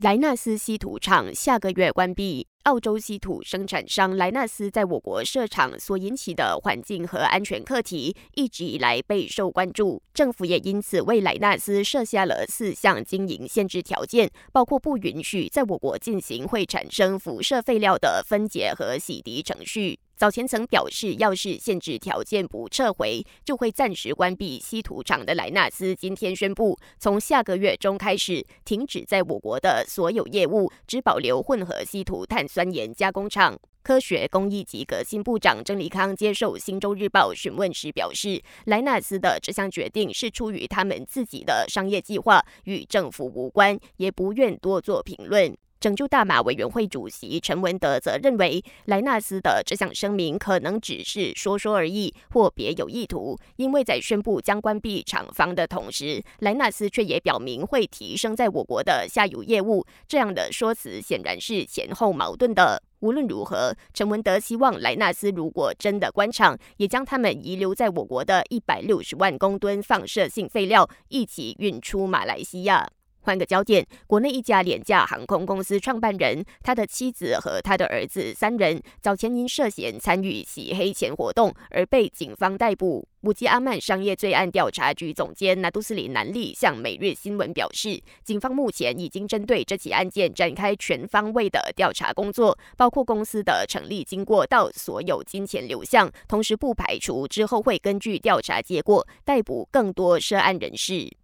莱纳斯稀土厂下个月关闭。澳洲稀土生产商莱纳斯在我国设厂所引起的环境和安全课题，一直以来备受关注。政府也因此为莱纳斯设下了四项经营限制条件，包括不允许在我国进行会产生辐射废料的分解和洗涤程序。早前曾表示，要是限制条件不撤回，就会暂时关闭稀土厂的莱纳斯，今天宣布，从下个月中开始停止在我国的所有业务，只保留混合稀土碳酸盐加工厂。科学工艺及革新部长郑立康接受《新洲日报》询问时表示，莱纳斯的这项决定是出于他们自己的商业计划，与政府无关，也不愿多做评论。拯救大马委员会主席陈文德则认为，莱纳斯的这项声明可能只是说说而已，或别有意图。因为在宣布将关闭厂房的同时，莱纳斯却也表明会提升在我国的下游业务。这样的说辞显然是前后矛盾的。无论如何，陈文德希望莱纳斯如果真的关厂，也将他们遗留在我国的一百六十万公吨放射性废料一起运出马来西亚。换个焦点，国内一家廉价航空公司创办人，他的妻子和他的儿子三人早前因涉嫌参与洗黑钱活动而被警方逮捕。武吉阿曼商业罪案调查局总监纳杜斯里南利向每日新闻表示，警方目前已经针对这起案件展开全方位的调查工作，包括公司的成立经过到所有金钱流向，同时不排除之后会根据调查结果逮捕更多涉案人士。